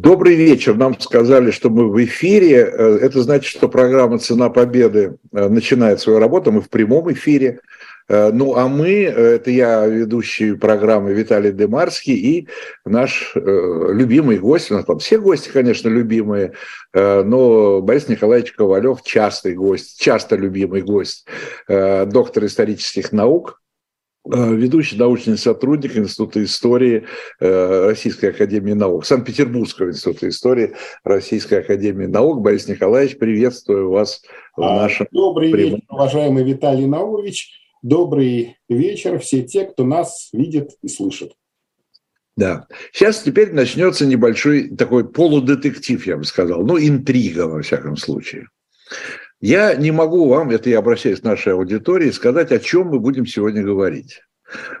Добрый вечер. Нам сказали, что мы в эфире. Э, это значит, что программа «Цена победы» э, начинает свою работу. Мы в прямом эфире. Э, ну, а мы, это я, ведущий программы Виталий Демарский и наш любимый гость, у нас там все гости, конечно, любимые, но Борис Николаевич Ковалев частый гость, часто любимый гость, доктор исторических наук, ведущий научный сотрудник Института истории э, Российской Академии Наук, Санкт-Петербургского Института истории Российской Академии Наук. Борис Николаевич, приветствую вас в а, нашем... Добрый прямом... вечер, уважаемый Виталий Наумович. Добрый вечер все те, кто нас видит и слышит. Да. Сейчас теперь начнется небольшой такой полудетектив, я бы сказал, ну, интрига, во всяком случае. Я не могу вам, это я обращаюсь к нашей аудитории, сказать, о чем мы будем сегодня говорить.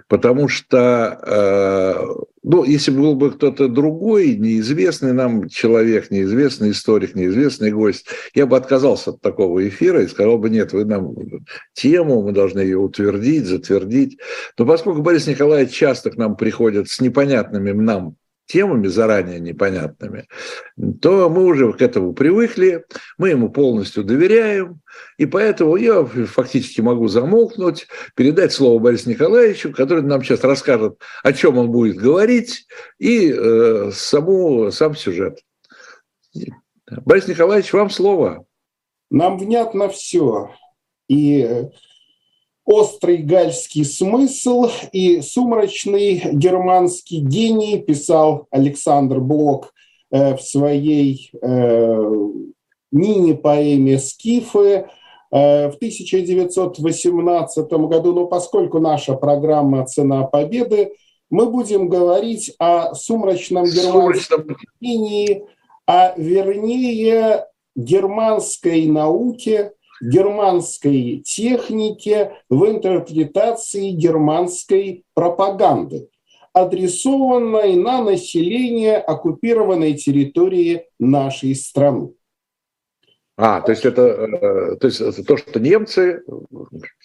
Потому что, э, ну, если был бы кто-то другой, неизвестный нам человек, неизвестный историк, неизвестный гость, я бы отказался от такого эфира и сказал бы, нет, вы нам тему, мы должны ее утвердить, затвердить. Но поскольку Борис Николаевич часто к нам приходит с непонятными нам темами заранее непонятными, то мы уже к этому привыкли, мы ему полностью доверяем, и поэтому я фактически могу замолкнуть, передать слово Борису Николаевичу, который нам сейчас расскажет, о чем он будет говорить, и э, саму, сам сюжет. Борис Николаевич, вам слово. Нам внятно все. И острый гальский смысл и сумрачный германский гений, писал Александр Блок э, в своей э, мини-поэме «Скифы», э, в 1918 году, но поскольку наша программа «Цена победы», мы будем говорить о сумрачном. германском гении, а вернее германской науке, германской технике в интерпретации германской пропаганды, адресованной на население оккупированной территории нашей страны. А, то есть это, э, то есть это то, что немцы,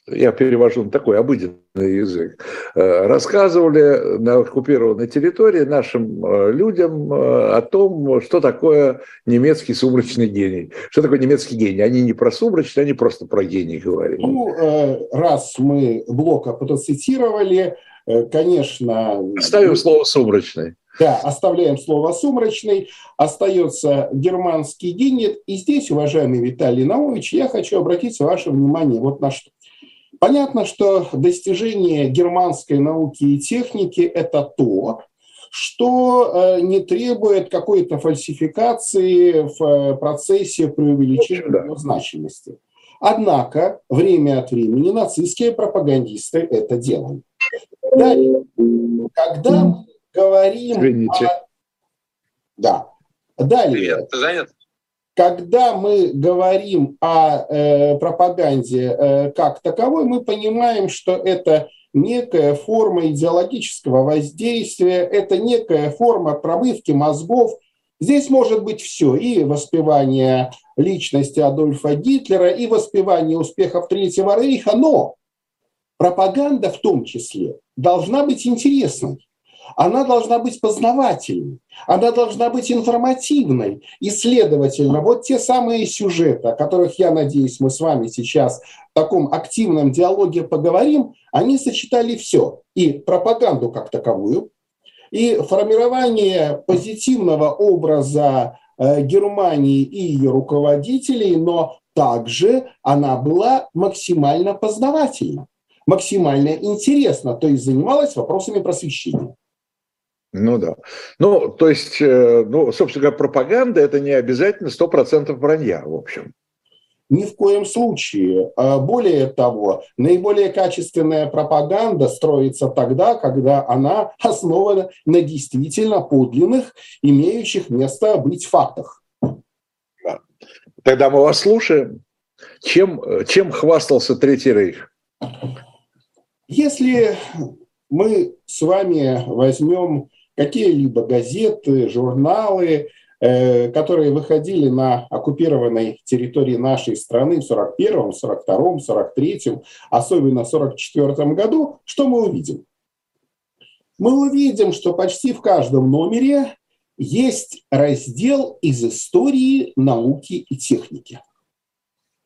я перевожу на такой обыденный язык, э, рассказывали на оккупированной территории нашим э, людям о том, что такое немецкий сумрачный гений. Что такое немецкий гений? Они не про сумрачный, они просто про гений говорили. Ну, раз мы Блока процитировали, конечно... Оставим слово «сумрачный». Да, оставляем слово «сумрачный», остается германский генет. И здесь, уважаемый Виталий Наумович, я хочу обратить ваше внимание вот на что. Понятно, что достижение германской науки и техники – это то, что э, не требует какой-то фальсификации в э, процессе преувеличения его значимости. Однако время от времени нацистские пропагандисты это делают. Далее, когда говорим... Извините. О... Да. Далее. Привет, ты занят? Когда мы говорим о э, пропаганде э, как таковой, мы понимаем, что это некая форма идеологического воздействия, это некая форма промывки мозгов. Здесь может быть все, и воспевание личности Адольфа Гитлера, и воспевание успехов Третьего Рейха, но пропаганда в том числе должна быть интересной она должна быть познавательной, она должна быть информативной. И, следовательно, вот те самые сюжеты, о которых, я надеюсь, мы с вами сейчас в таком активном диалоге поговорим, они сочетали все. И пропаганду как таковую, и формирование позитивного образа э, Германии и ее руководителей, но также она была максимально познавательна максимально интересна, то есть занималась вопросами просвещения. Ну да. Ну, то есть, э, ну, собственно говоря, пропаганда – это не обязательно 100% вранья, в общем. Ни в коем случае. А более того, наиболее качественная пропаганда строится тогда, когда она основана на действительно подлинных, имеющих место быть фактах. Да. Тогда мы вас слушаем. Чем, чем хвастался Третий Рейх? Если мы с вами возьмем какие-либо газеты, журналы, э, которые выходили на оккупированной территории нашей страны в 41-м, 42-м, 43-м, особенно в 44-м году, что мы увидим? Мы увидим, что почти в каждом номере есть раздел из истории науки и техники.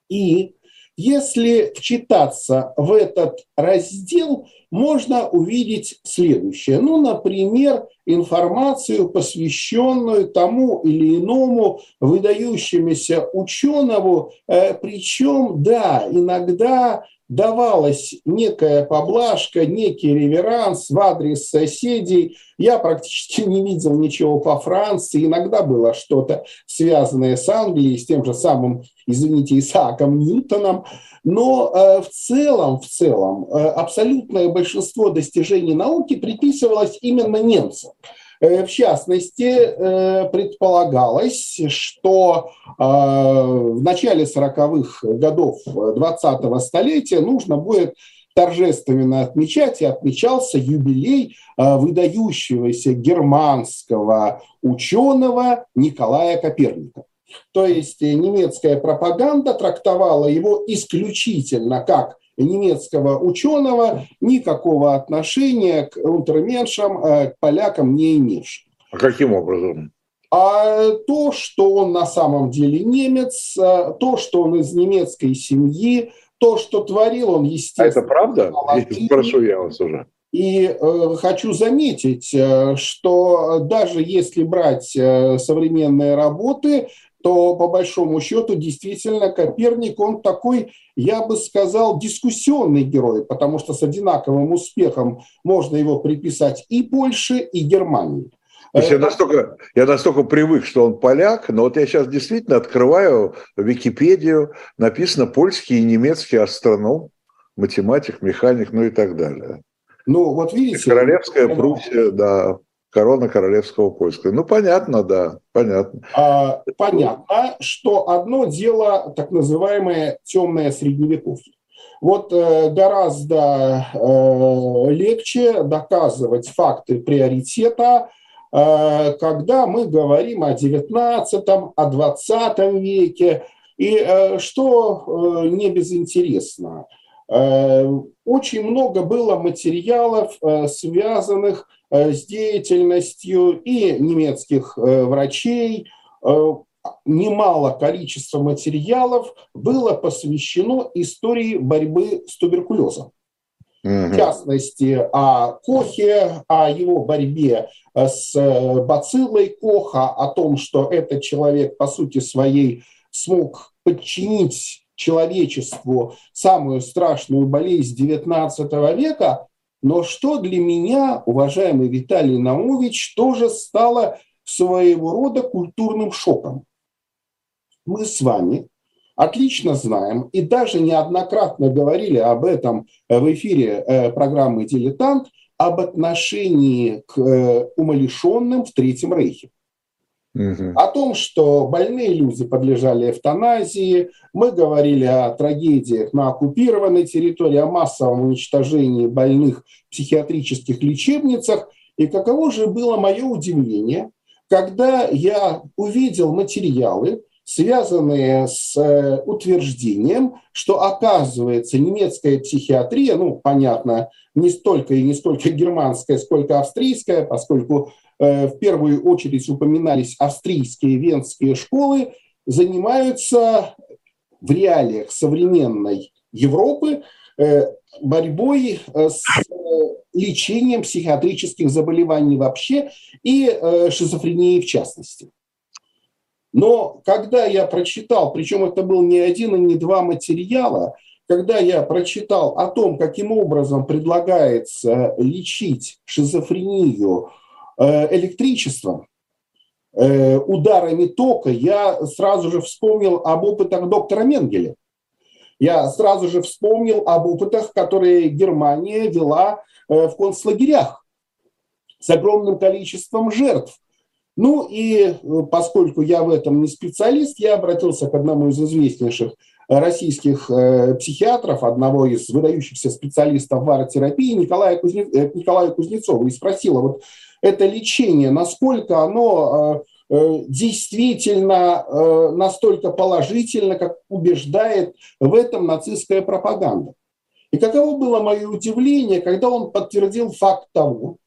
И если вчитаться в этот раздел, можно увидеть следующее. Ну, например, информацию, посвященную тому или иному выдающемуся ученому, э, причем, да, иногда давалась некая поблажка, некий реверанс в адрес соседей. Я практически не видел ничего по Франции. Иногда было что-то связанное с Англией, с тем же самым, извините, Исааком Ньютоном. Но э, в целом, в целом, э, абсолютное большинство достижений науки приписывалось именно немцам. Э, в частности, э, предполагалось, что э, в начале 40-х годов 20-го столетия нужно будет торжественно отмечать, и отмечался юбилей выдающегося германского ученого Николая Коперника. То есть немецкая пропаганда трактовала его исключительно как немецкого ученого никакого отношения к унтерменшам, э, к полякам не имевшим. А каким образом? А то, что он на самом деле немец, э, то, что он из немецкой семьи, то, что творил он, естественно. А это правда? Прошу я вас уже. И э, хочу заметить, э, что даже если брать современные работы, то по большому счету действительно Коперник, он такой, я бы сказал, дискуссионный герой, потому что с одинаковым успехом можно его приписать и Польше, и Германии. То есть я настолько, я настолько привык, что он поляк, но вот я сейчас действительно открываю Википедию, написано польский и немецкий астроном, математик, механик, ну и так далее. Ну, вот видите... Королевская Пруссия, да. Корона королевского поиска. Ну, понятно, да, понятно. А, понятно, что одно дело так называемое темное средневековье. Вот э, гораздо э, легче доказывать факты приоритета, э, когда мы говорим о 19 о 20 веке. И что не безинтересно, очень много было материалов, связанных с деятельностью и немецких э, врачей. Э, немало количества материалов было посвящено истории борьбы с туберкулезом. В частности, о Кохе, о его борьбе с бациллой Коха, о том, что этот человек, по сути своей, смог подчинить человечеству самую страшную болезнь XIX века, но что для меня, уважаемый Виталий Наумович, тоже стало своего рода культурным шоком. Мы с вами отлично знаем и даже неоднократно говорили об этом в эфире э, программы «Дилетант», об отношении к э, умалишенным в Третьем Рейхе. О том, что больные люди подлежали эвтаназии, мы говорили о трагедиях на оккупированной территории, о массовом уничтожении больных в психиатрических лечебницах. И каково же было мое удивление, когда я увидел материалы, связанные с э, утверждением, что оказывается немецкая психиатрия, ну, понятно, не столько и не столько германская, сколько австрийская, поскольку в первую очередь упоминались австрийские венские школы, занимаются в реалиях современной Европы э, борьбой э, с лечением психиатрических заболеваний вообще и шизофрении в частности. Но когда я прочитал, причем это был не один и не два материала, когда я прочитал о том, каким образом предлагается лечить шизофрению Э, электричеством, э, ударами тока, я сразу же вспомнил об опытах доктора Менгеля. Я сразу же вспомнил об опытах, которые Германия вела э, в концлагерях с огромным количеством жертв. Ну и поскольку я в этом не специалист, я обратился к одному из известнейших российских психиатров, одного из выдающихся специалистов в аротерапии, Николая Кузне... Николая Кузнецова, и спросил, вот это лечение, насколько оно э, э, действительно э, настолько положительно, как убеждает в этом нацистская пропаганда. И каково было мое удивление, когда он подтвердил факт того,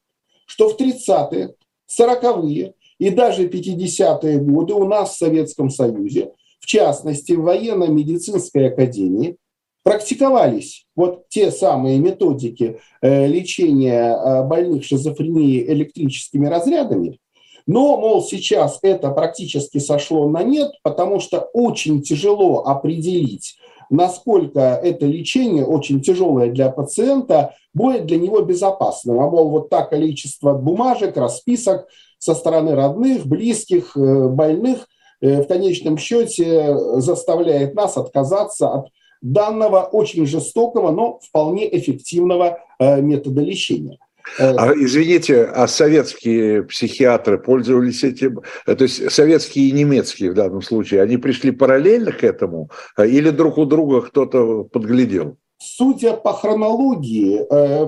что в 30-е, 40-е И даже 50-е годы у нас в Советском Союзе, в частности, в военно-медицинской академии, практиковались вот те самые методики э, лечения э, больных шизофренией электрическими разрядами, но, мол, сейчас это практически сошло на нет, потому что очень тяжело определить, насколько это лечение, очень тяжелое для пациента, будет для него безопасным. А мол, вот так количество бумажек, расписок со стороны родных, близких, э, больных в конечном счете заставляет нас отказаться от данного очень жестокого, но вполне эффективного э, метода лечения. Э, а, извините, а советские психиатры пользовались этим, э, то есть советские и немецкие в данном случае, они пришли параллельно к этому или друг у друга кто-то подглядел? Судя по хронологии,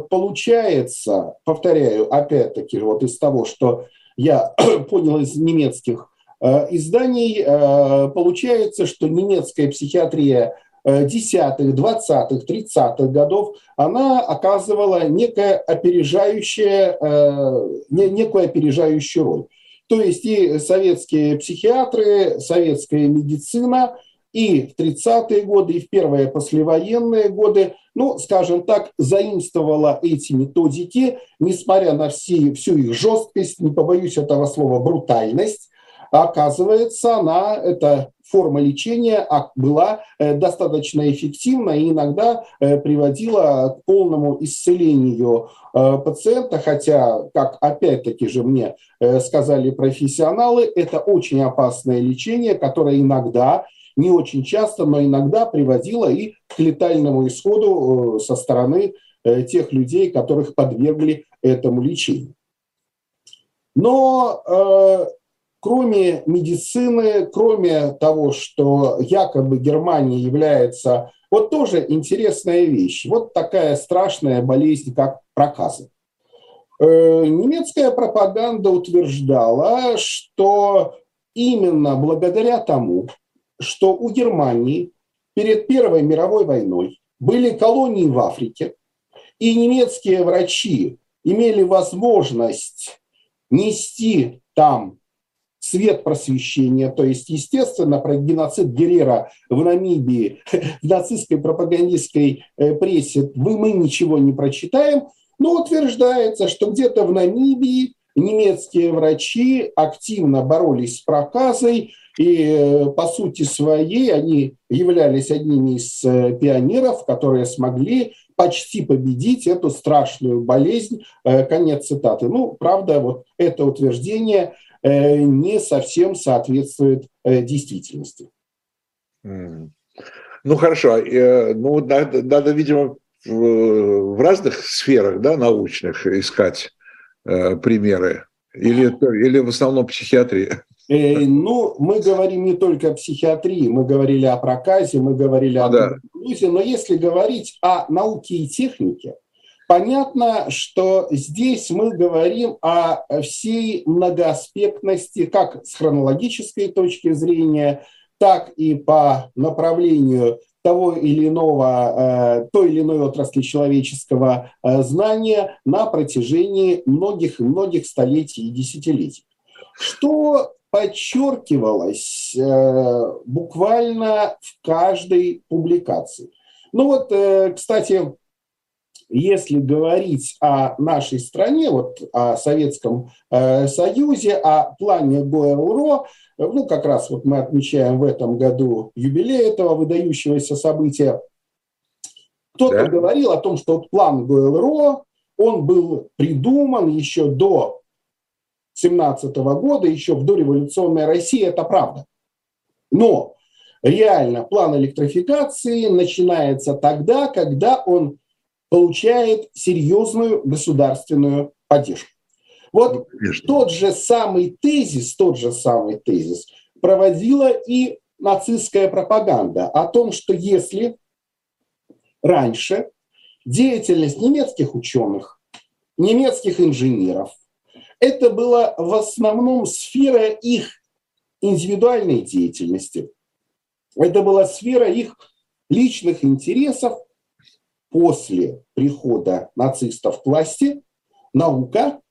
получается, повторяю, опять-таки, вот из того, что я понял из немецких изданий, получается, что немецкая психиатрия десятых, двадцатых, тридцатых годов, она оказывала некое опережающее, э, некую опережающую роль. То есть и советские психиатры, советская медицина и в 30-е годы, и в первые послевоенные годы, ну, скажем так, заимствовала эти методики, несмотря на все, всю их жесткость, не побоюсь этого слова, брутальность, оказывается, она, эта форма лечения была э, достаточно эффективна и иногда э, приводила к полному исцелению э, пациента, хотя, как опять-таки же мне сказали профессионалы, это очень опасное лечение, которое иногда не очень часто, но иногда приводило и к летальному исходу со стороны тех людей, которых подвергли этому лечению. Но кроме медицины, кроме того, что якобы Германия является... Вот тоже интересная вещь. Вот такая страшная болезнь, как проказы. Э, немецкая пропаганда утверждала, что именно благодаря тому, что у Германии перед Первой мировой войной были колонии в Африке, и немецкие врачи имели возможность нести там свет просвещения, то есть, естественно, про геноцид Герера в Намибии в нацистской пропагандистской э, прессе вы, мы ничего не прочитаем, но утверждается, что где-то в Намибии немецкие врачи активно боролись с проказой, и э, по сути своей они являлись одними из э, пионеров, которые смогли почти победить эту страшную болезнь. Конец цитаты. Ну, правда, вот это утверждение не совсем соответствует э, действительности. Ну хорошо, э, ну надо, надо видимо, в разных сферах да, научных искать примеры, или, или в основном психиатрии? Ну, мы говорим не только о психиатрии, мы говорили о проказе, мы говорили о да. но если говорить о науке и технике, Понятно, что здесь мы говорим о всей многоаспектности, как с хронологической точки зрения, так и по направлению того или иного, э, той или иной отрасли человеческого э, знания на протяжении многих и многих столетий и десятилетий. Что подчеркивалось э, буквально в каждой публикации. Ну вот, кстати, если говорить о нашей стране, вот о Советском э, Союзе, о плане ГОЭЛРО, ну, как раз вот мы отмечаем в этом году юбилей этого выдающегося события, кто-то да. говорил о том, что вот план ГОЭЛРО, он был придуман еще до 17 года, еще в дореволюционной России, это правда. Но реально план электрификации начинается тогда, когда он получает серьезную государственную поддержку. Вот ну, тот же самый тезис, тот же самый тезис проводила и нацистская пропаганда о том, что если раньше деятельность немецких ученых, немецких инженеров, это была в основном сфера их индивидуальной деятельности, это была сфера их личных интересов, после прихода нацистов к власти наука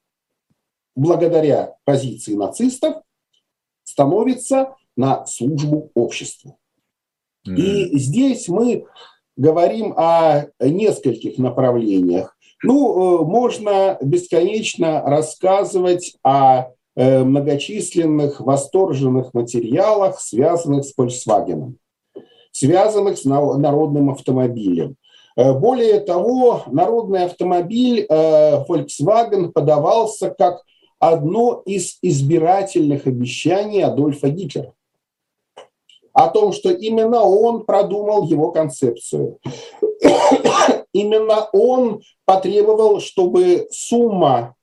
благодаря позиции нацистов, становится на службу обществу. Mm. И здесь мы говорим о нескольких направлениях. Ну, э, можно бесконечно рассказывать о э, многочисленных восторженных материалах, связанных с Volkswagen, связанных с народным автомобилем. Э, более того, народный автомобиль Volkswagen подавался как одно из избирательных обещаний Адольфа Гитлера о том, что именно он продумал его концепцию. именно он потребовал, чтобы сумма,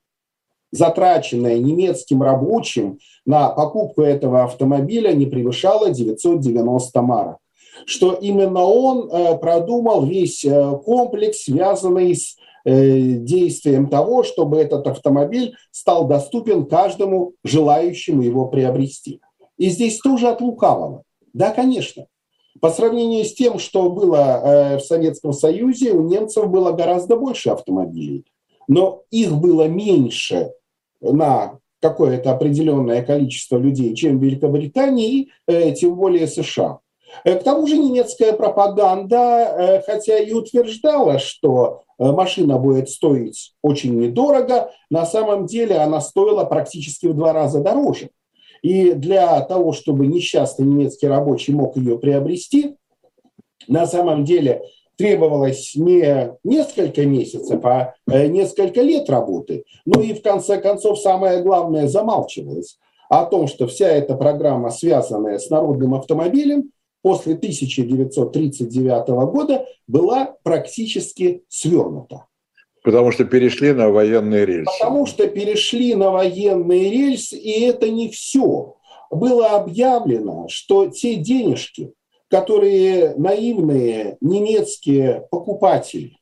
затраченная немецким рабочим на покупку этого автомобиля, не превышала 990 марок. Что именно он э, продумал весь э, комплекс, связанный с э, действием того, чтобы этот автомобиль стал доступен каждому желающему его приобрести. И здесь тоже от лукавого. Да, конечно. По сравнению с тем, что было в Советском Союзе, у немцев было гораздо больше автомобилей, но их было меньше на какое-то определенное количество людей, чем в Великобритании и тем более США. Э, к тому же немецкая пропаганда, хотя и утверждала, что машина будет стоить очень недорого, на самом деле она стоила практически в два раза дороже. И для того, чтобы несчастный немецкий рабочий мог ее приобрести, на самом деле требовалось не несколько месяцев, а э, несколько лет работы. Ну и в конце концов самое главное замалчивалось о том, что вся эта программа, связанная с народным автомобилем, после 1939 года была практически свернута. Потому что перешли на военные рельсы. Потому что перешли на военные рельсы, и это не все. Было объявлено, что те денежки, которые наивные немецкие покупатели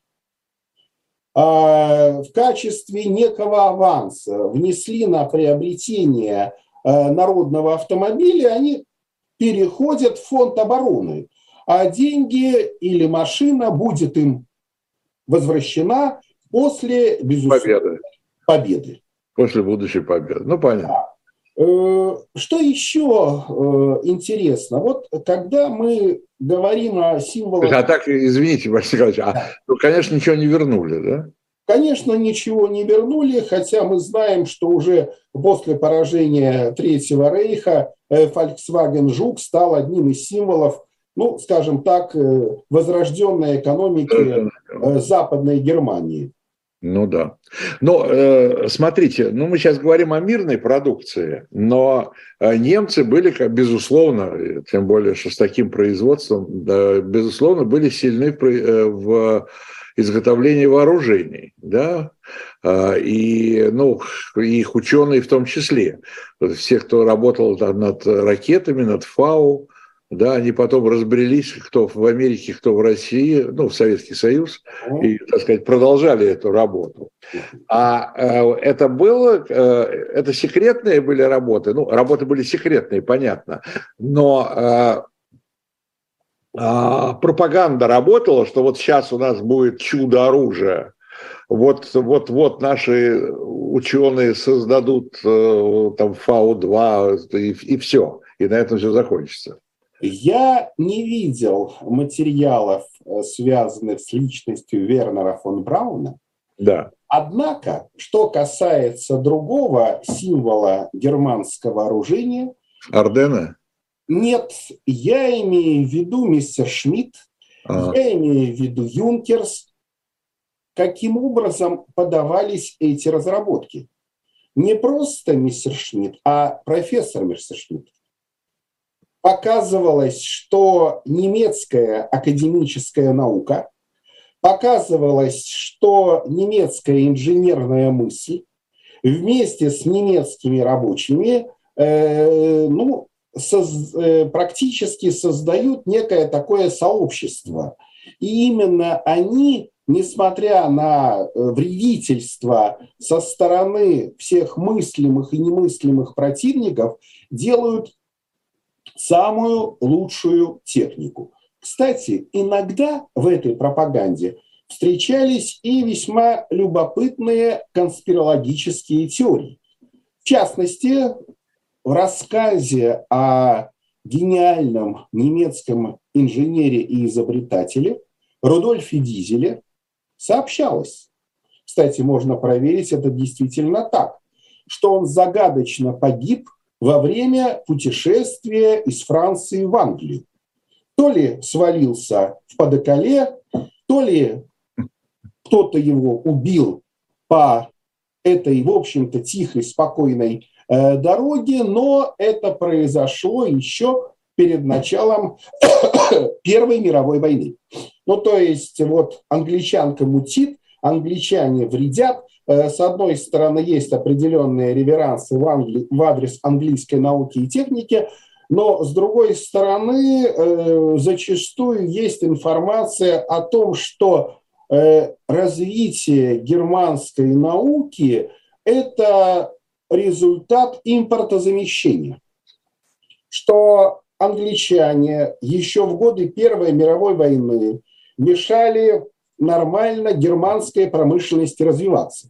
а, в качестве некого аванса внесли на приобретение а, народного автомобиля, они переходят в фонд обороны, а деньги или машина будет им возвращена после, безусловно, победы. победы. После будущей победы. Ну, понятно. Э, что еще э, интересно? Вот когда мы говорим о символах... А так, извините, Василий Николаевич, а, ну, конечно, ничего не вернули, да? Конечно, ничего не вернули, хотя мы знаем, что уже после поражения Третьего Рейха э, Volkswagen Жук стал одним из символов, ну, скажем так, возрожденной экономики Западной Германии. Ну да. Но э, смотрите, ну мы сейчас говорим о мирной продукции, но э, немцы были, безусловно, тем более, что с таким производством, безусловно, были сильны э, в изготовлении вооружений, да, э, и, ну, их ученые в том числе. Все, кто работал над ракетами, над ФАУ, да, они потом разбрелись, кто в Америке, кто в России, ну, в Советский Союз, и, так сказать, продолжали эту работу. А э, это было, э, это секретные были работы, ну, работы были секретные, понятно, но э, пропаганда работала, что вот сейчас у нас будет чудо оружия, вот, вот, вот наши ученые создадут э, там ФАУ-2 и, и все, и на этом все закончится. Я не видел материалов, э, связанных с личностью Вернера фон Брауна. Да. Однако, что касается другого символа германского вооружения... Ордена? Нет, я имею в виду мистер Шмидт, а. я имею в виду Юнкерс. Каким образом подавались эти разработки? Не просто мистер Шмидт, а профессор мистер Шмидт показывалось, что немецкая академическая наука, показывалось, что немецкая инженерная мысль вместе с немецкими рабочими э, ну, соз, э, практически создают некое такое сообщество. И именно они, несмотря на э, вредительство со стороны всех мыслимых и немыслимых противников, делают самую лучшую технику. Кстати, иногда в этой пропаганде встречались и весьма любопытные конспирологические теории. частности, в рассказе о гениальном немецком инженере и изобретателе Рудольфе Дизеле сообщалось, кстати, можно проверить, это действительно так, что он загадочно погиб во время путешествия из Франции в Англию. То ли свалился в Падекале, то ли кто-то его убил по этой, в общем-то, тихой, спокойной э, дороге, но это произошло еще перед началом Первой мировой войны. Ну, то есть вот англичанка мутит, англичане вредят. Э, с одной стороны, есть определенные реверансы в, Англи... в адрес английской науки и техники, но с другой стороны, э, зачастую есть информация о том, что развитие германской науки – это результат импортозамещения, что англичане еще в годы Первой мировой войны мешали нормально германской промышленности развиваться.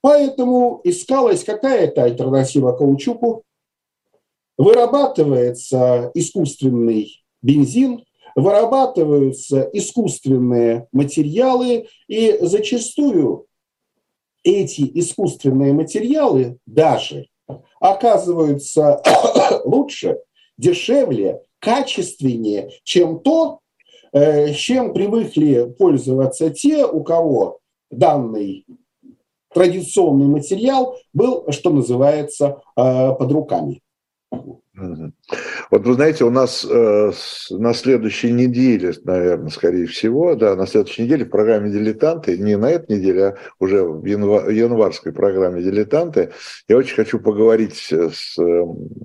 Поэтому искалась какая-то альтернатива каучуку, вырабатывается искусственный бензин, вырабатываются искусственные материалы, и зачастую эти искусственные материалы даже оказываются лучше, дешевле, качественнее, чем то, Э, чем привыкли пользоваться те, у кого данный традиционный материал был, что называется, э, под руками. Вот вы знаете, у нас э, на следующей неделе, наверное, скорее всего, да, на следующей неделе в программе «Дилетанты», не на этой неделе, а уже в январ, январской программе «Дилетанты», я очень хочу поговорить с э,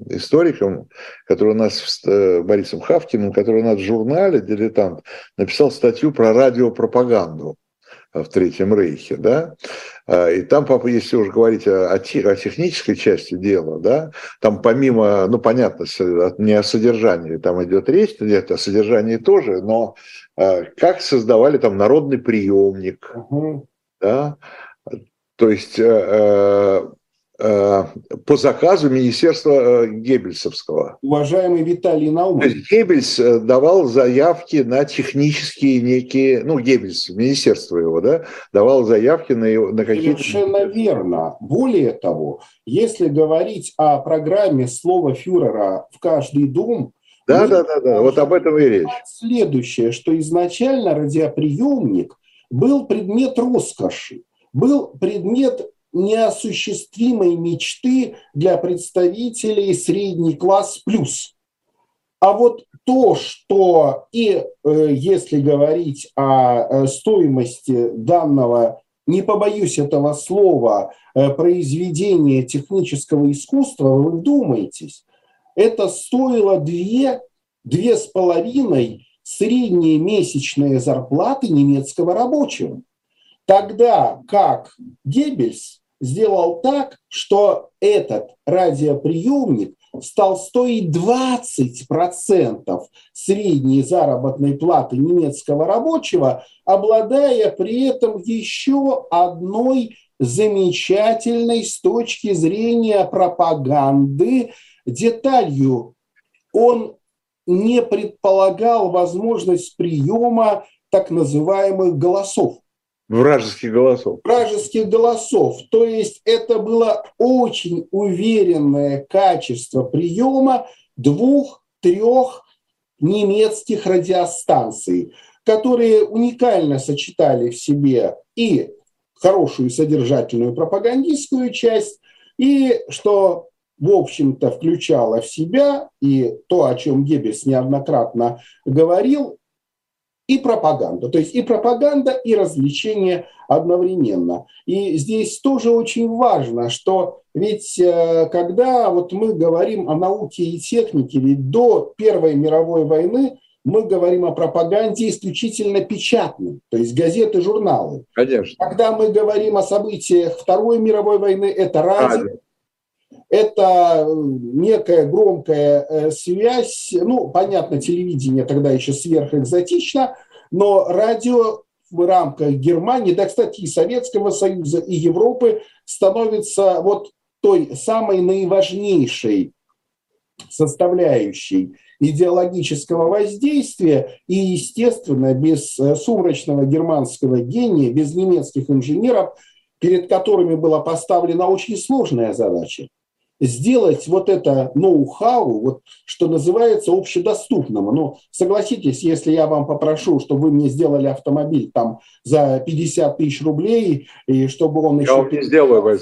историком, который у нас, э, Борисом Хавкиным, который у нас в журнале «Дилетант» написал статью про радиопропаганду в Третьем Рейхе, да, а, и там, если уже говорить о, о технической части дела, да, там помимо, ну, понятно, не о содержании, там идет речь, нет, о содержании тоже, но а, как создавали там народный приемник, угу. да, то есть э, Э, по заказу Министерства э, Геббельсовского. Уважаемый Виталий Наумович. Геббельс э, давал заявки на технические некие, ну, Геббельс, министерство его, да, давал заявки на, на какие-то... Совершенно верно. Более того, если говорить о программе слова фюрера в каждый дом, да, да, да, да, вот об этом и речь. Следующее, что изначально радиоприемник был предмет роскоши, был предмет неосуществимой мечты для представителей средний класс плюс. А вот то, что и э, если говорить о э, стоимости данного, не побоюсь этого слова, э, произведения технического искусства, вы вдумайтесь, это стоило две, две с половиной средние месячные зарплаты немецкого рабочего. Тогда как Геббельс сделал так, что этот радиоприемник стал стоить 20% средней заработной платы немецкого рабочего, обладая при этом еще одной замечательной с точки зрения пропаганды деталью. Он не предполагал возможность приема так называемых голосов. Вражеских голосов. Вражеских голосов. То есть это было очень уверенное качество приема двух-трех немецких радиостанций, которые уникально сочетали в себе и хорошую содержательную пропагандистскую часть, и что, в общем-то, включало в себя и то, о чем Геббельс неоднократно говорил, и пропаганда. То есть и пропаганда, и развлечение одновременно. И здесь тоже очень важно, что ведь э, когда вот мы говорим о науке и технике, ведь до Первой мировой войны мы говорим о пропаганде исключительно печатной, то есть газеты, журналы. Конечно. Когда мы говорим о событиях Второй мировой войны, это радио, радио это некая громкая э, связь, ну, понятно, телевидение тогда еще сверхэкзотично, но радио в рамках Германии, да, кстати, и Советского Союза, и Европы становится вот той самой наиважнейшей составляющей идеологического воздействия, и, естественно, без э, сумрачного германского гения, без немецких инженеров, перед которыми была поставлена очень сложная задача сделать вот это ноу-хау, вот, что называется, общедоступным. Ну, согласитесь, если я вам попрошу, чтобы вы мне сделали автомобиль там за 50 тысяч рублей, и чтобы он еще... Я вам не сделаю,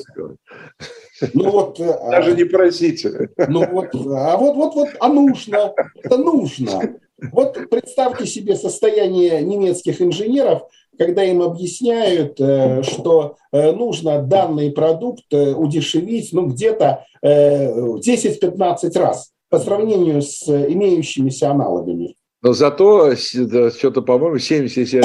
ну вот, э, Даже не просите. Ну вот, а вот, вот, вот, а нужно, это нужно. Вот представьте себе состояние немецких инженеров, когда им объясняют, э, что э, нужно данный продукт удешевить ну, где-то 10-15 раз по сравнению с имеющимися аналогами. Но зато что-то, по-моему, 70,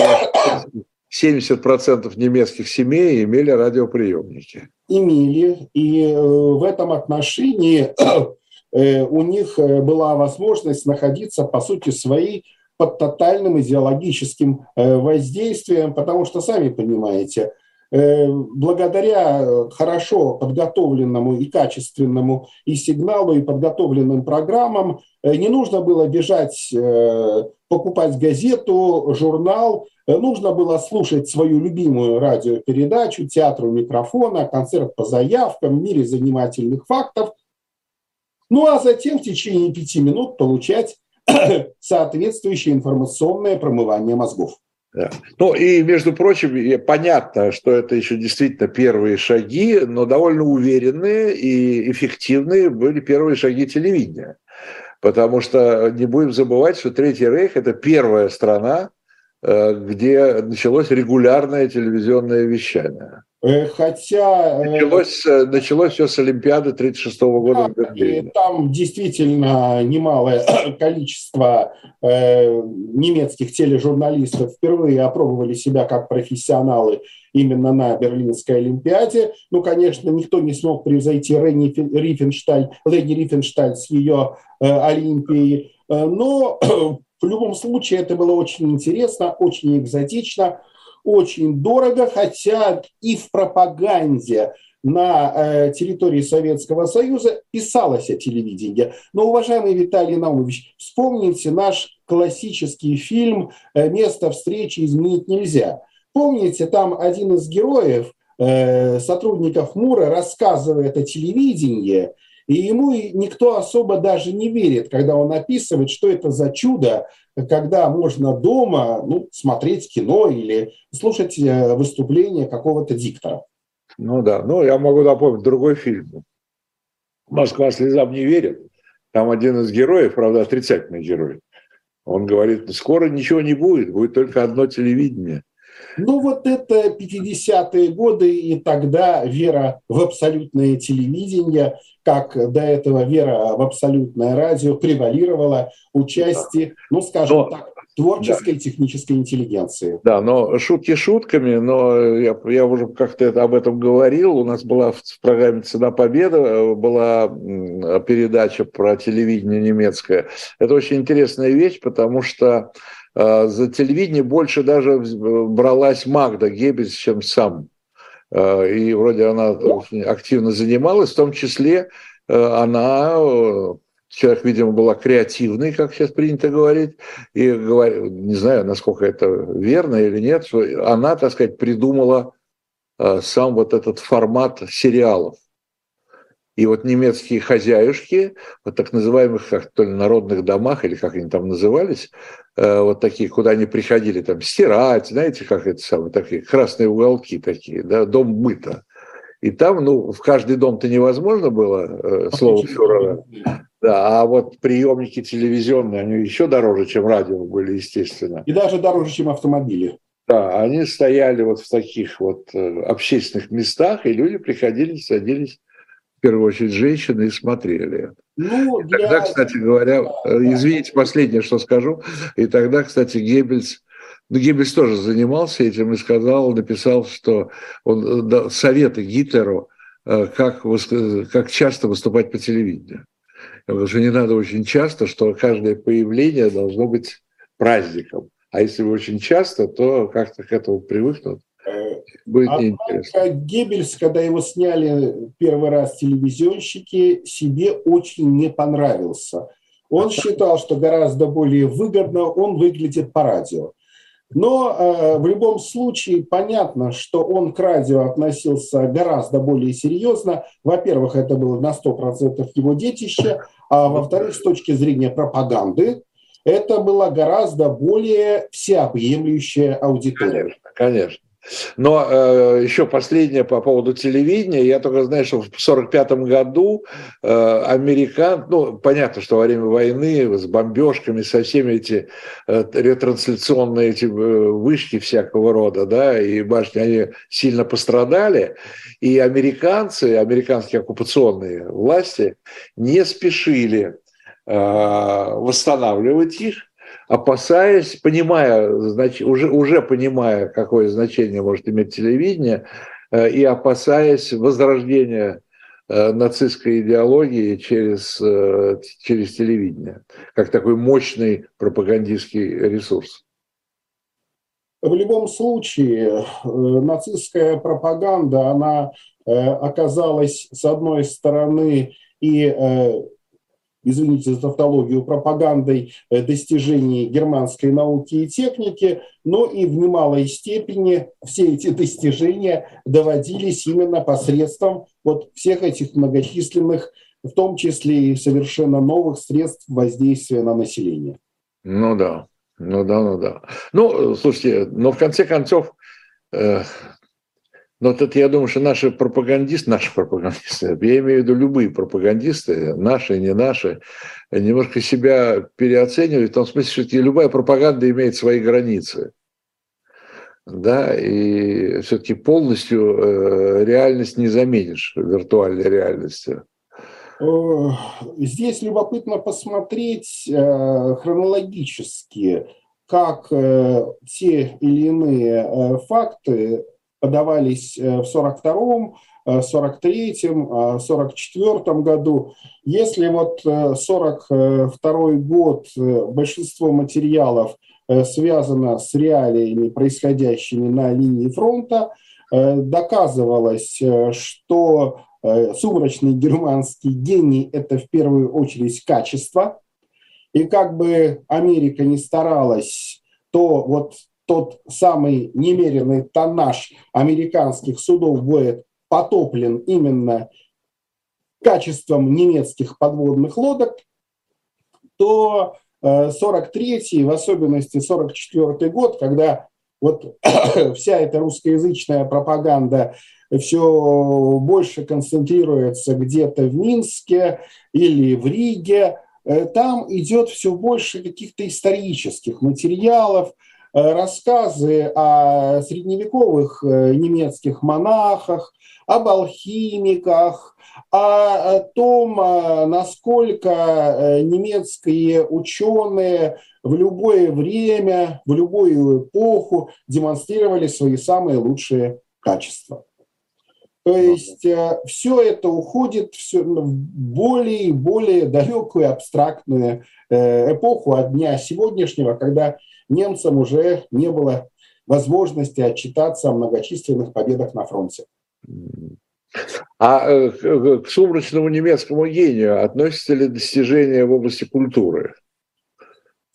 70% немецких семей имели радиоприемники. Имели. И э, в этом отношении э, у них э, была возможность находиться, по сути своей, под тотальным идеологическим воздействием, потому что, сами понимаете, благодаря хорошо подготовленному и качественному и сигналу, и подготовленным программам не нужно было бежать покупать газету, журнал, Э, нужно было слушать свою любимую радиопередачу, театру микрофона, концерт по заявкам, в мире занимательных фактов. Ну а затем в течение пяти минут получать соответствующее информационное промывание мозгов. Да. Ну и, между прочим, понятно, что это еще действительно первые шаги, но довольно уверенные и эффективные были первые шаги телевидения. Потому что не будем забывать, что Третий Рейх – это первая страна, Э, где началось регулярное телевизионное вещание. Э, хотя... Э, началось, началось все с Олимпиады 1936 года в Берлине. Там действительно немалое количество э, немецких тележурналистов впервые опробовали себя как профессионалы именно на Берлинской Олимпиаде. Ну, конечно, никто не смог превзойти Ренни Рифеншталь, Леди Рифеншталь с ее Олимпией. Но в любом случае это было очень интересно, очень экзотично, очень дорого, хотя и в пропаганде на э, территории Советского Союза писалось о телевидении. Но, уважаемый Виталий Наумович, вспомните наш классический фильм э, «Место встречи изменить нельзя». Помните, там один из героев, э, сотрудников МУРа, рассказывает о телевидении – и ему никто особо даже не верит, когда он описывает, что это за чудо, когда можно дома ну, смотреть кино или слушать э, выступление какого-то диктора. Ну да, ну я могу напомнить другой фильм. «Москва слезам не верит». Там один из героев, правда, отрицательный герой. Он говорит, скоро ничего не будет, будет только одно телевидение. Ну вот это 50-е годы, и тогда вера в абсолютное телевидение, как до этого вера в абсолютное радио превалировала участие, ну скажем но, так, творческой да. технической интеллигенции. Да, но шутки шутками, но я, я уже как-то об этом говорил. У нас была в, в программе «Цена победы» была передача про телевидение немецкое. Это очень интересная вещь, потому что а, за телевидение больше даже бралась Магда Геббельс, чем сам. А, и вроде она активно занималась, в том числе а, она человек, видимо, была креативной, как сейчас принято говорить, и не знаю, насколько это верно или нет, она, так сказать, придумала сам вот этот формат сериалов. И вот немецкие хозяюшки, вот так называемых как то ли народных домах, или как они там назывались, э, вот такие, куда они приходили там стирать, знаете, как это самое, такие красные уголки такие, да, дом быта. И там, ну, в каждый дом-то невозможно было, э, слово фюрера. Да, а вот приемники телевизионные, они еще дороже, чем радио были, естественно. И даже дороже, чем автомобили. Да, они стояли вот в таких вот э, общественных местах, и люди приходили, садились первую очередь женщины и смотрели. Ну, и тогда, кстати говоря, э, извините, последнее, что скажу, и тогда, кстати, Геббельс, ну, Геббельс тоже занимался этим и сказал, написал, что он э, дал советы Гитлеру, э, как, как часто выступать по телевидению. Говорю, что не надо очень часто, что каждое появление должно быть праздником. А если вы очень часто, то как-то к этому привыкнут. Будет интересно. Геббельс, когда его сняли первый раз телевизионщики, себе очень не понравился. Он считал, что гораздо более выгодно он выглядит по радио. Но э, в любом случае понятно, что он к радио относился гораздо более серьезно. Во-первых, это было на 100% его детище, а во-вторых, с точки зрения пропаганды, это была гораздо более всеобъемлющая аудитория. Конечно, конечно. Но э, еще последнее по поводу телевидения. Я только знаю, что в 1945 году э, американ, ну, понятно, что во время войны с бомбежками, со всеми эти э, ретрансляционные эти э, вышки всякого рода, да, и башни, они сильно пострадали. И американцы, американские оккупационные власти не спешили э, восстанавливать их, опасаясь, понимая, уже, уже понимая, какое значение может иметь телевидение, э, и опасаясь возрождения э, нацистской идеологии через, э, через телевидение, как такой мощный пропагандистский ресурс. В любом случае, нацистская пропаганда, она оказалась, с одной стороны, и извините за тавтологию, пропагандой э, достижений германской науки и техники, но и в немалой степени все эти достижения доводились именно посредством вот всех этих многочисленных, в том числе и совершенно новых средств воздействия на население. Ну да, ну да, ну да. Ну, слушайте, но в конце концов, э, но тут я думаю, что наши пропагандисты, наши пропагандисты, я имею в виду любые пропагандисты, наши, не наши, немножко себя переоценивают в том смысле, что любая пропаганда имеет свои границы. Да, и все-таки полностью э, реальность не заменишь виртуальной реальностью. Здесь любопытно посмотреть э, хронологически, как э, те или иные факты подавались э, в 42-м, 43-м, 44-м году. Если вот 42 э, год, э, большинство материалов связано с реалиями, происходящими на линии фронта, доказывалось, что сумрачный германский гений – это в первую очередь качество. И как бы Америка не старалась, то вот тот самый немеренный тоннаж американских судов будет потоплен именно качеством немецких подводных лодок, то 43-й, э, в особенности 44-й год, когда вот вся эта русскоязычная пропаганда все больше концентрируется где-то в Минске или в Риге, э, там идет все больше каких-то исторических материалов, рассказы о средневековых э, немецких монахах, об алхимиках, о том, э, насколько немецкие ученые в любое время, в любую эпоху демонстрировали свои самые лучшие качества. То есть все это уходит в более и более далекую абстрактную эпоху от дня сегодняшнего, когда немцам уже не было возможности отчитаться о многочисленных победах на фронте. А э, к сумрачному немецкому гению относятся ли достижения в области культуры?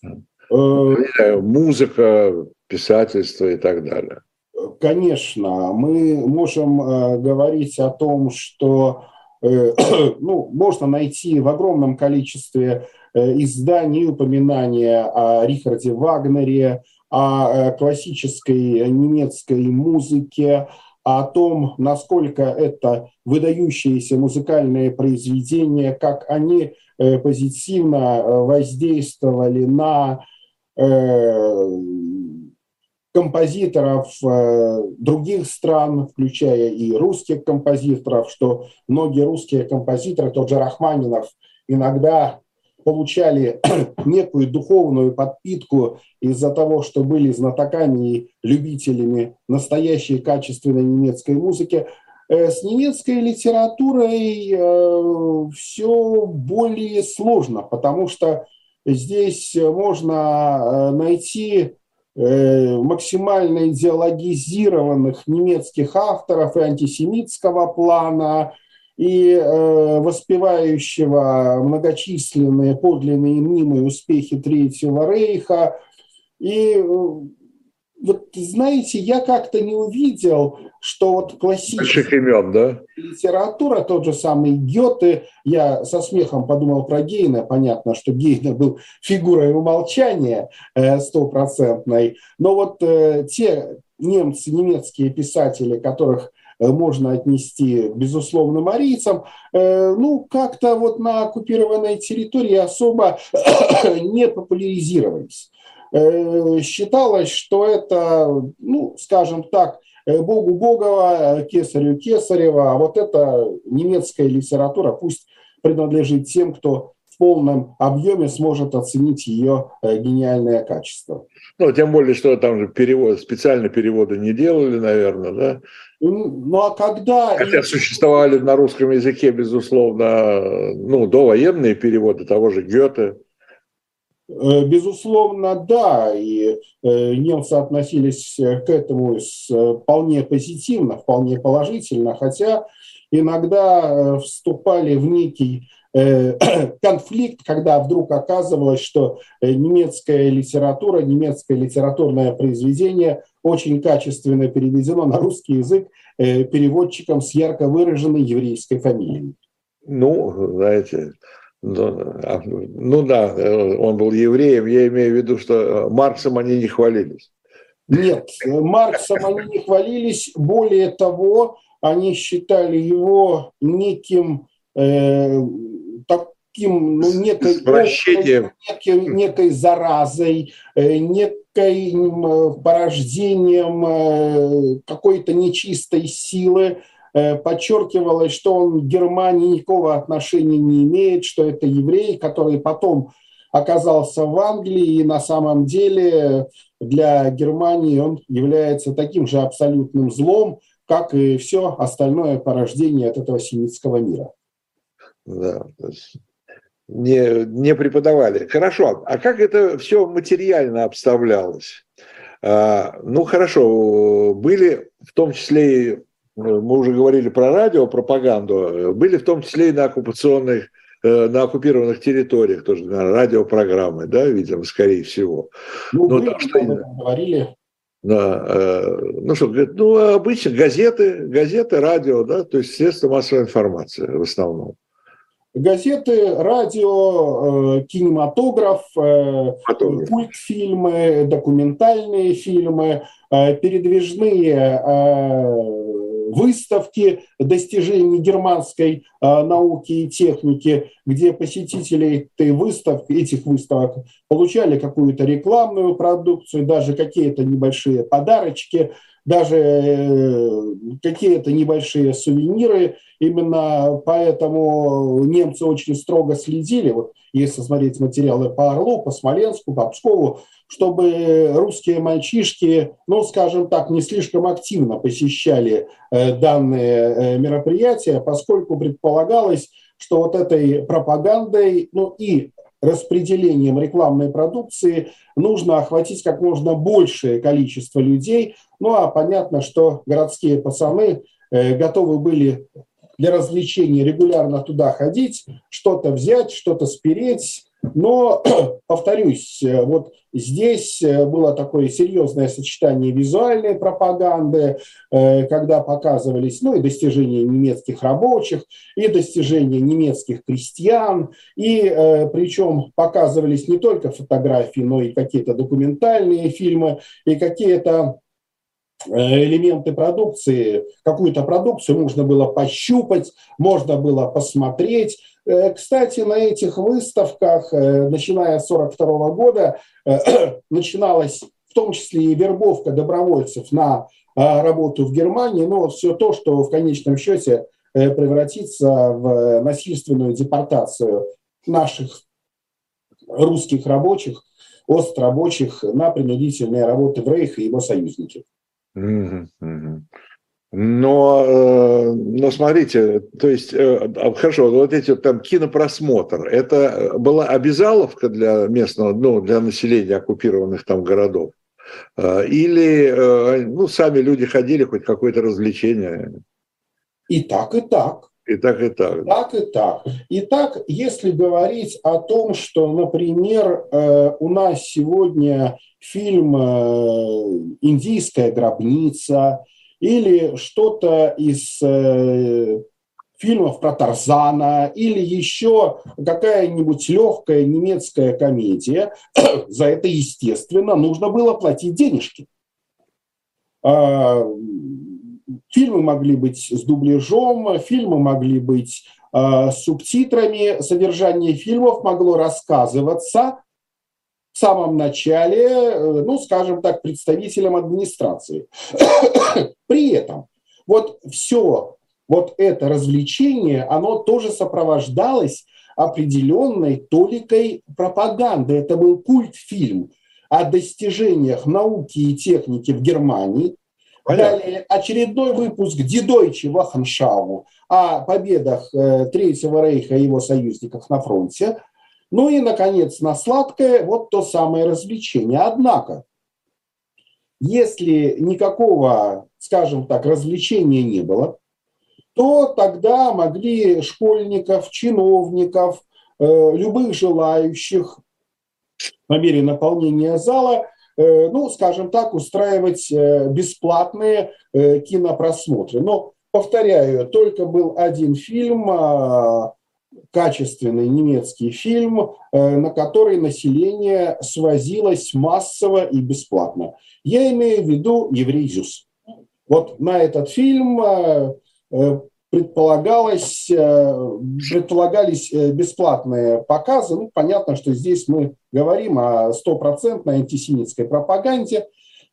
Э, музыка, писательство и так далее. Конечно, мы можем э, говорить о том, что ну, можно найти в огромном количестве Э, изданий упоминания о Рихарде Вагнере, о э, классической немецкой музыке, о том, насколько это выдающиеся музыкальные произведения, как они э, позитивно воздействовали на композиторов других стран, включая и русских композиторов, что многие русские композиторы, тот же Рахманинов, иногда получали некую духовную подпитку из-за того, что были знатоками и любителями настоящей качественной немецкой музыки, э, с немецкой литературой э, все более сложно, потому что здесь можно э, найти максимально идеологизированных немецких авторов и антисемитского плана, и э, воспевающего многочисленные подлинные мнимые успехи Третьего Рейха. И э, вот знаете, я как-то не увидел, что вот классическая имен, да? литература, тот же самый Гёте, я со смехом подумал про Гейна, понятно, что Гейна был фигурой умолчания э, стопроцентной, но вот э, те немцы, немецкие писатели, которых можно отнести, безусловно, марийцам, э, ну, как-то вот на оккупированной территории особо не популяризировались. Э, считалось, что это, ну, скажем так, Богу Богова, Кесарю Кесарева, а вот эта немецкая литература пусть принадлежит тем, кто в полном объеме сможет оценить ее гениальное качество. Ну, тем более, что там же перевод, специально переводы не делали, наверное, да? Ну а когда... Хотя существовали на русском языке, безусловно, ну, довоенные переводы того же Гёте. Э, безусловно, да, и э, немцы относились к этому вполне позитивно, вполне положительно, хотя иногда э, вступали в некий конфликт, когда вдруг оказывалось, что немецкая литература, немецкое литературное произведение очень качественно переведено на русский язык э, переводчиком с ярко выраженной еврейской фамилией. Ну, знаете, ну, а, ну да, э, он был евреем, я имею в виду, что э, Марксом они не хвалились. Нет, Марксом они не хвалились, более того, они считали его неким э, таким, ну, некой, некой, некой заразой, э, некой порождением э, какой-то нечистой силы, э, подчеркивалось, что он к Германии никакого отношения не имеет, что это еврей, который потом оказался в Англии, и на самом деле для Германии он является таким же абсолютным злом, как и все остальное порождение от этого семитского мира. Да, не, не преподавали. Хорошо, а как это все материально обставлялось? А, ну, хорошо, были в том числе, мы уже говорили про радиопропаганду, были в том числе и на оккупационных э, на оккупированных территориях тоже на радиопрограммы, да, видимо, скорее всего. Ну, ну там что говорили. Да, э, ну что, ну обычно газеты, газеты, радио, да, то есть средства массовой информации в основном газеты, радио, э, кинематограф, э, мультфильмы, документальные фильмы, э, передвижные выставки достижений германской науки и техники, где посетители этой выставки, этих выставок получали какую-то рекламную продукцию, даже какие-то небольшие подарочки – даже э, какие-то небольшие сувениры. Именно поэтому немцы очень строго следили, вот если смотреть материалы по Орлу, по Смоленску, по Пскову, чтобы русские мальчишки, ну, скажем так, не слишком активно посещали э, данные э, мероприятия, поскольку предполагалось, что вот этой пропагандой, ну и распределением рекламной продукции нужно охватить как можно большее количество людей. Ну а понятно, что городские пацаны э, готовы были для развлечения регулярно туда ходить, что-то взять, что-то спереть, но, повторюсь, э, вот здесь э, было такое серьезное сочетание визуальной пропаганды, э, когда показывались ну, и достижения немецких рабочих, и достижения немецких крестьян, и причем показывались не только фотографии, но и какие-то документальные фильмы, и какие-то элементы продукции, какую-то продукцию можно было пощупать, можно было посмотреть, кстати, на этих выставках, э, начиная с 1942 года, э, начиналась в том числе и вербовка добровольцев на работу в Германии, но все то, что в конечном счете превратится в насильственную депортацию наших русских рабочих, ост-рабочих на принудительные работы в Рейх и его союзники. Mm-hmm. Но, э, но смотрите, то есть, э, а, хорошо, вот эти вот там кинопросмотр, это была обязаловка для местного, ну, для населения оккупированных там городов? Или ну, сами люди ходили, хоть какое-то развлечение? И так, и так. И так, и так. Так, и так. Итак, если говорить о том, что, например, э, у нас сегодня фильм э, «Индийская гробница» или что-то из э, фильмов про Тарзана или еще какая-нибудь легкая немецкая комедия, за это, естественно, нужно было платить денежки. А, Фильмы могли быть с дубляжом, фильмы могли быть э, с субтитрами, содержание фильмов могло рассказываться в самом начале, э, ну, скажем так, представителям администрации. При этом вот все вот это развлечение, оно тоже сопровождалось определенной толикой пропаганды. Это был культфильм о достижениях науки и техники в Германии – Понятно. Далее очередной выпуск Дидойчи Ваханшаву о победах э, Третьего Рейха и его союзников на фронте. Ну и, наконец, на сладкое вот то самое развлечение. Однако, если никакого, скажем так, развлечения не было, то тогда могли школьников, чиновников, э, любых желающих по мере наполнения зала – Э, ну, скажем так, устраивать э, бесплатные кинопросмотры. Но, повторяю, только был один фильм, а, качественный немецкий фильм, на который население свозилось массово и бесплатно. Я имею в виду «Еврей Зюс». Вот на этот фильм предполагалось, э, предполагались э, бесплатные показы. Ну, понятно, что здесь мы говорим о стопроцентной антисемитской пропаганде.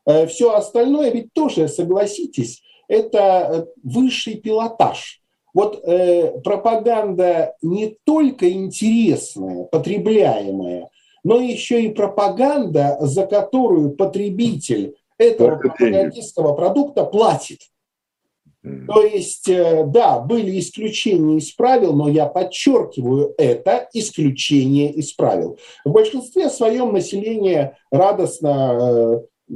Э, Все остальное ведь тоже, согласитесь, это высший пилотаж. Вот э, пропаганда не только интересная, потребляемая, но еще и пропаганда, за которую потребитель этого пропагандистского продукта платит. То есть, э, да, были исключения из правил, но я подчеркиваю, это исключение из правил. В большинстве своем население радостно, э,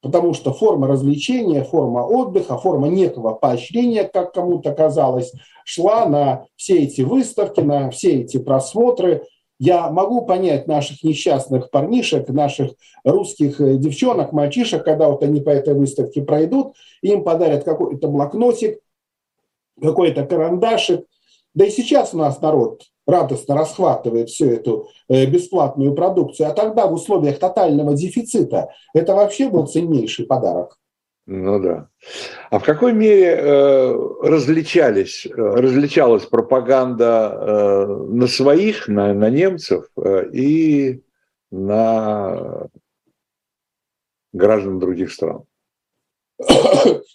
потому что форма развлечения, форма отдыха, форма некого поощрения, как кому-то казалось, шла на все эти выставки, на все эти просмотры – я могу понять наших несчастных парнишек, наших русских э, девчонок, мальчишек, когда вот они по этой выставке пройдут, им подарят какой-то блокнотик, какой-то карандашик. Да и сейчас у нас народ радостно расхватывает всю эту э, бесплатную продукцию, а тогда в условиях тотального дефицита это вообще был ценнейший подарок. Ну да. А в какой мере э, различались, э, различалась пропаганда э, на своих, на, на немцев э, и на граждан других стран?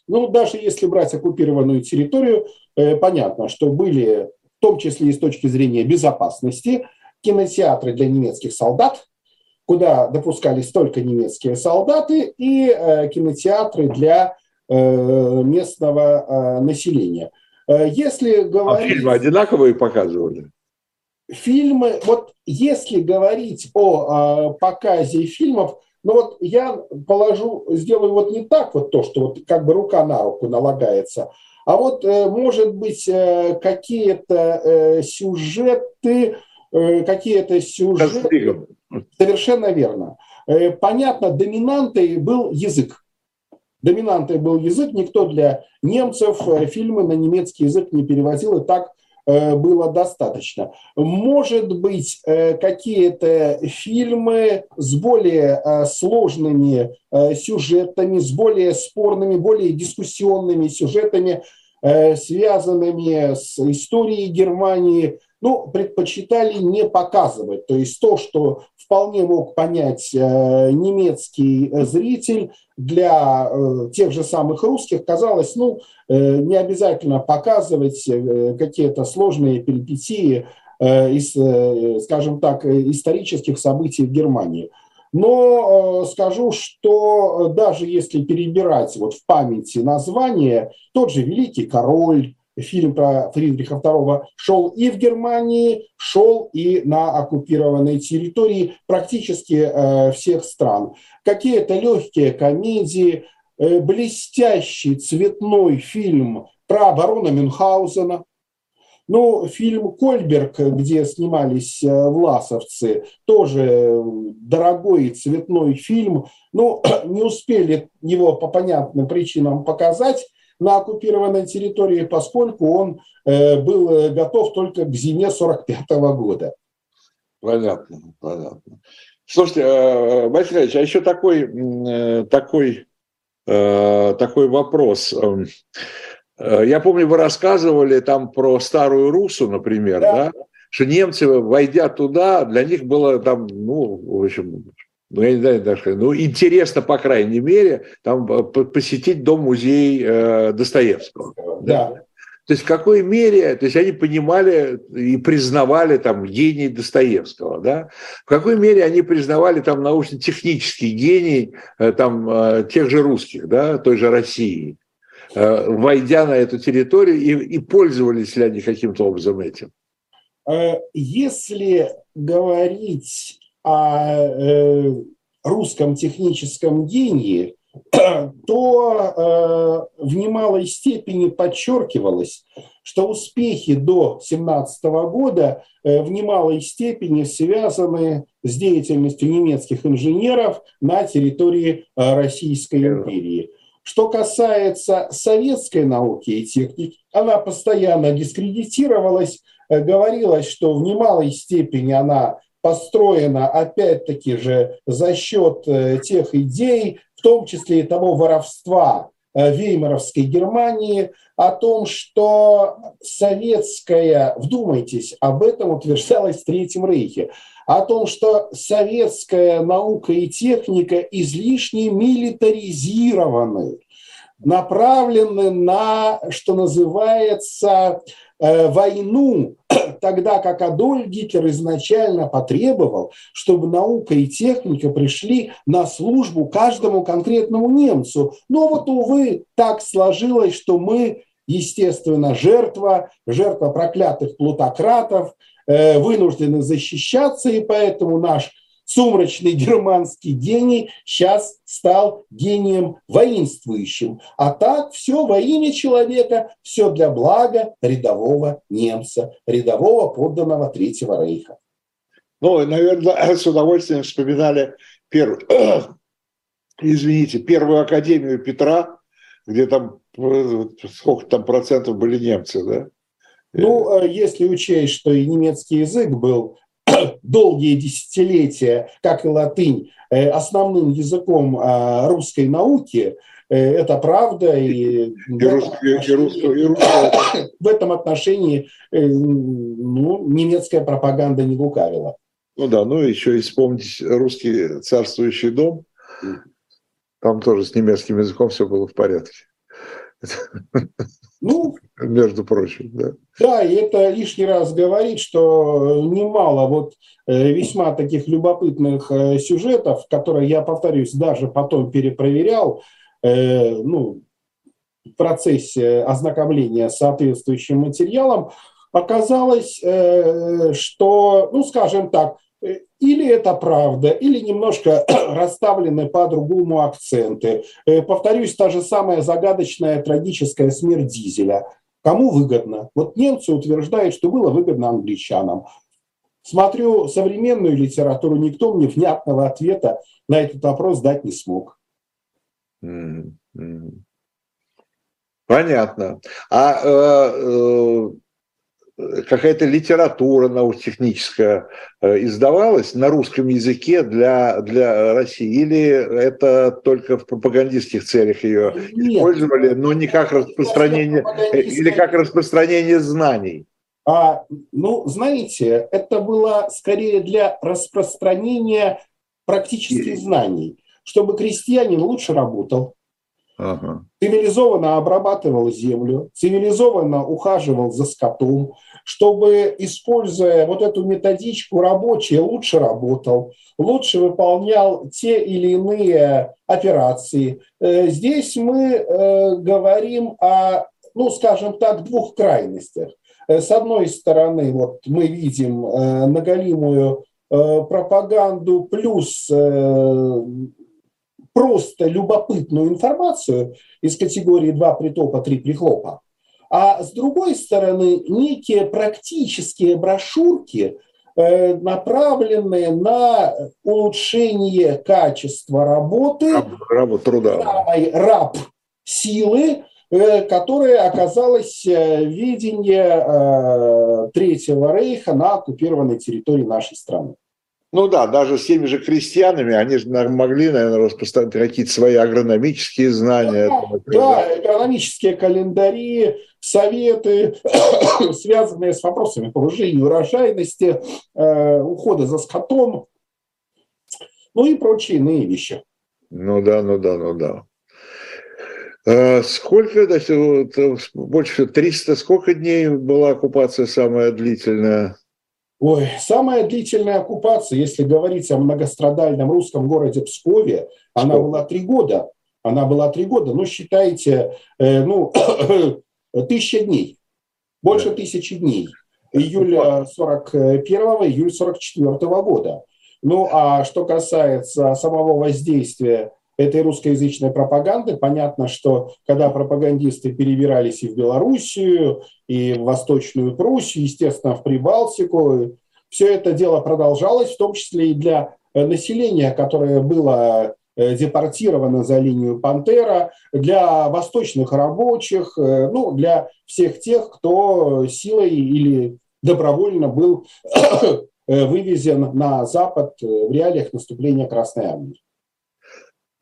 Ну, даже если брать оккупированную территорию, э, понятно, что были, том числе и с точки зрения безопасности, кинотеатры для немецких солдат, куда допускались только немецкие солдаты, и э, кинотеатры для э, местного э, населения. Если а говорить... А фильмы одинаковые показывали? Фильмы, вот если говорить о показе фильмов, ну вот я положу, сделаю вот не так вот то, что вот как бы рука на руку налагается, а вот может быть какие-то сюжеты, какие-то сюжеты... Совершенно верно. Э, понятно, доминантой был язык. Доминантой был язык, никто для немцев э, фильмы на немецкий язык не переводил, и так э, было достаточно. Может быть, какие-то фильмы с более сложными сюжетами, с более спорными, более дискуссионными сюжетами, связанными с историей Германии, ну, предпочитали не показывать. То есть то, что вполне мог понять э, немецкий зритель, для э, тех же самых русских казалось, ну, э, не обязательно показывать какие-то сложные перипетии из, скажем так, исторических событий в Германии. Но скажу, что даже если перебирать вот в памяти названия, тот же «Великий король», фильм про Фридриха II шел и в Германии, шел и на оккупированной территории практически э, всех стран. Какие-то легкие комедии, э, блестящий цветной фильм про барона Мюнхгаузена, ну, фильм «Кольберг», где снимались э, власовцы, тоже дорогой цветной фильм. Ну, не успели его по понятным причинам показать на оккупированной территории, поскольку он э, был э, готов только к зиме 45 -го года. Понятно, понятно. Слушайте, Борис Ильич, а еще такой, такой, такой вопрос. Э, я помню, вы рассказывали там про старую Русу, например, да, да? что немцы, войдя туда, для них было там, ну, в общем, ну, я не знаю, даже, ну, интересно, по крайней мере, там э, посетить дом-музей э, Достоевского. Да. да. То есть в какой мере, то есть они понимали и признавали там гений Достоевского, да? В какой мере они признавали там научно-технический гений там тех же русских, да, той же России? Э, войдя на эту территорию, и, и пользовались ли они каким-то образом этим? Э, если говорить о э, русском техническом гении, то в немалой степени подчеркивалось, что успехи до 17 года в немалой степени связаны с деятельностью немецких инженеров на территории Российской империи. Что касается советской науки и техники, она постоянно дискредитировалась, э, говорилось, что в немалой степени она построена опять-таки же за счет э, тех идей, в том числе и того воровства Веймаровской Германии, о том, что советская, вдумайтесь, об этом утверждалось в Третьем Рейхе, о том, что советская наука и техника излишне милитаризированы, направлены на, что называется, э, войну, тогда как Адольф Гитлер изначально потребовал, чтобы наука и техника пришли на службу каждому конкретному немцу. Но вот, увы, так сложилось, что мы, естественно, жертва, жертва проклятых плутократов – Э, вынуждены защищаться, и поэтому наш сумрачный германский гений сейчас стал гением воинствующим. А так все во имя человека, все для блага рядового немца, рядового подданного Третьего Рейха. Ну, наверное, с удовольствием вспоминали первую, извините, первую академию Петра, где там э, сколько там процентов были немцы, да? Ну, э, если учесть, что и немецкий язык был долгие десятилетия, как и латынь, э, основным языком а, русской науки, э, это правда. И, и, в, в этом отношении ну, немецкая пропаганда не лукавила. Ну да, ну еще и вспомнить русский царствующий дом. Там тоже с немецким языком все было в порядке. Ну, между прочим, да. Да, и это лишний раз говорит, что немало вот э, весьма таких любопытных э, сюжетов, которые я, повторюсь, даже потом перепроверял, э, ну, в процессе ознакомления с соответствующим материалом, оказалось, что, ну, скажем так, или это правда, или немножко расставлены по-другому акценты. Э, повторюсь, та же самая загадочная трагическая смерть Дизеля. Кому выгодно? Вот немцы утверждают, что было выгодно англичанам. Смотрю современную литературу, никто мне внятного ответа на этот вопрос дать не смог. Понятно. А э, э, какая-то литература научно-техническая э, издавалась на русском языке для, для России? Или это только в пропагандистских целях ее Нет. использовали, но не как распространение, э, или как распространение знаний? А, ну, знаете, это было скорее для распространения практических знаний, чтобы крестьянин лучше работал, Ага. Цивилизованно обрабатывал землю, цивилизованно ухаживал за скотом, чтобы, используя вот эту методичку, рабочий лучше работал, лучше выполнял те или иные операции. Э, здесь мы э, говорим о ну, скажем так, двух крайностях. С одной стороны, вот мы видим наголимую пропаганду плюс просто любопытную информацию из категории «два притопа, три прихлопа», а с другой стороны некие практические брошюрки, э, направленные на улучшение качества работы, раб, раб труда. самой раб силы, э, которая оказалась э, в видении Третьего Рейха на оккупированной территории нашей страны. Ну да, даже с теми же крестьянами, они же могли, наверное, распространять какие-то свои агрономические знания. Да, да, агрономические календари, советы, связанные с вопросами повышения урожайности, э, ухода за скотом, ну и прочие иные вещи. Ну да, ну да, ну да. А сколько, больше всего, 300, сколько дней была оккупация самая длительная? Ой, самая длительная оккупация, если говорить о многострадальном русском городе Пскове, она была три года. Она была три года, ну, считайте, э, ну, тысяча дней, больше да. тысячи дней. Июль 41 июль 44 года. Ну, а что касается самого воздействия этой русскоязычной пропаганды. Понятно, что когда пропагандисты перебирались и в Белоруссию, и в Восточную Пруссию, естественно, в Прибалтику, все это дело продолжалось, в том числе и для э, населения, которое было э, депортировано за линию Пантера, для восточных рабочих, э, ну, для всех тех, кто силой или добровольно был вывезен на Запад в реалиях наступления Красной Армии.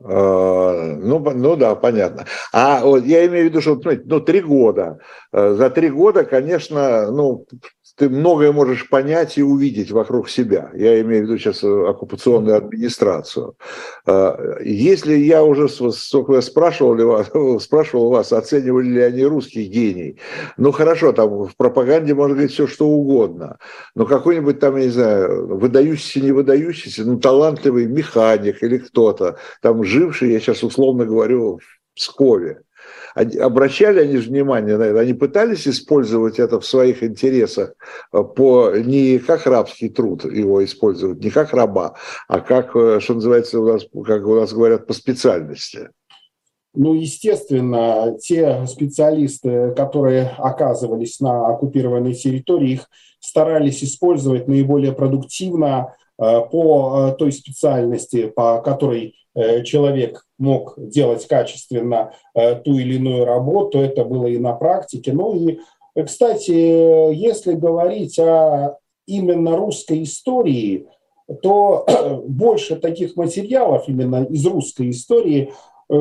А, ну, ну да, понятно. А вот я имею в виду, что ну, три года. Э, за три года, конечно, ну, ты многое можешь понять и увидеть вокруг себя. Я имею в виду сейчас э, оккупационную администрацию. Э, если я уже, сколько я спрашивал, вас, спрашивал вас, оценивали ли они русский гений, ну хорошо, там в пропаганде можно говорить все, что угодно, но какой-нибудь там, я не знаю, выдающийся, не выдающийся, ну талантливый механик или кто-то, там живший, я сейчас условно говорю, в Пскове, обращали они внимание на это, они пытались использовать это в своих интересах э, по, не как рабский труд его использовать, не как раба, а как, э, что называется, у нас, как у нас говорят, по специальности. Ну, естественно, те специалисты, которые оказывались на оккупированной территории, их старались использовать наиболее продуктивно э, по той специальности, по которой человек мог делать качественно э, ту или иную работу, это было и на практике. Ну и, кстати, если говорить о именно русской истории, то больше таких материалов именно из русской истории э,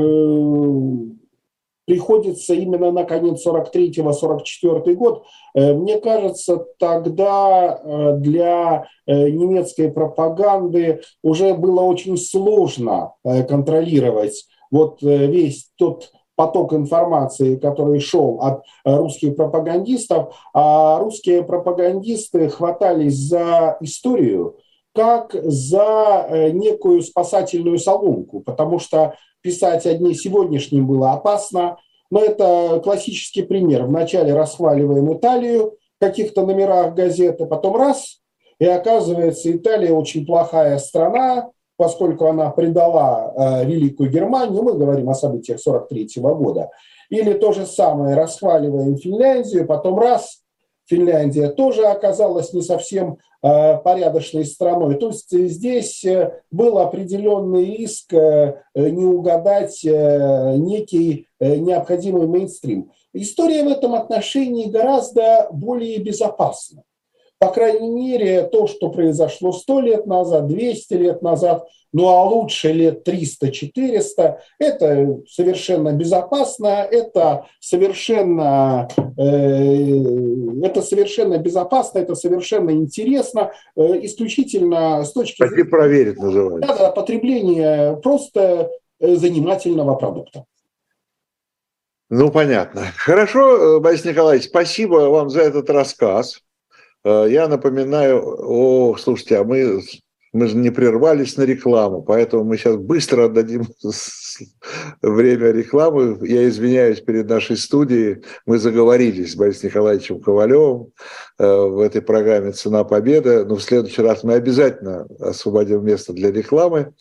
приходится именно на конец 43-44 год. Э, мне кажется, тогда э, для э, немецкой пропаганды уже было очень сложно контролировать вот весь тот поток информации, который шел от русских пропагандистов, а русские пропагандисты хватались за историю как за некую спасательную соломку, потому что писать о дне сегодняшнем было опасно, но это классический пример. Вначале расхваливаем Италию в каких-то номерах газеты, потом раз, и оказывается, Италия очень плохая страна, поскольку она предала э, Великую Германию, мы говорим о событиях 43 года. Или то же самое, расхваливаем Финляндию, потом раз, Финляндия тоже оказалась не совсем Э, порядочной страной. То есть здесь э, был определенный риск э, не угадать некий необходимый мейнстрим. История в этом отношении гораздо более безопасна. По крайней мере, то, что произошло 100 лет назад, 200 лет назад, ну а лучше лет 300-400, это совершенно безопасно, это совершенно, э, это совершенно безопасно, это совершенно интересно, э, исключительно с точки зрения... проверить называется. Да, потребления просто э, занимательного продукта. Ну, понятно. Хорошо, э, Борис Николаевич, спасибо вам за этот рассказ. Э, я напоминаю, о, слушайте, а мы, мы же не прервались на рекламу, поэтому мы сейчас быстро отдадим время рекламы. Я извиняюсь перед нашей студией. Мы заговорились с Борисом Николаевичем Ковалевым э, в этой программе «Цена победы». Но в следующий раз мы обязательно освободим место для рекламы.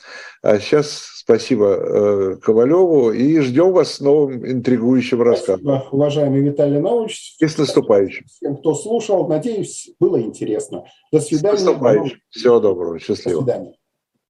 А сейчас спасибо э, Ковалеву и ждем вас с новым интригующим рассказом. Спасибо, уважаемый Виталий Наумович. И с наступающим. Всем, кто слушал, надеюсь, было интересно. До свидания. С наступающим. Всего доброго. Счастливо. До свидания.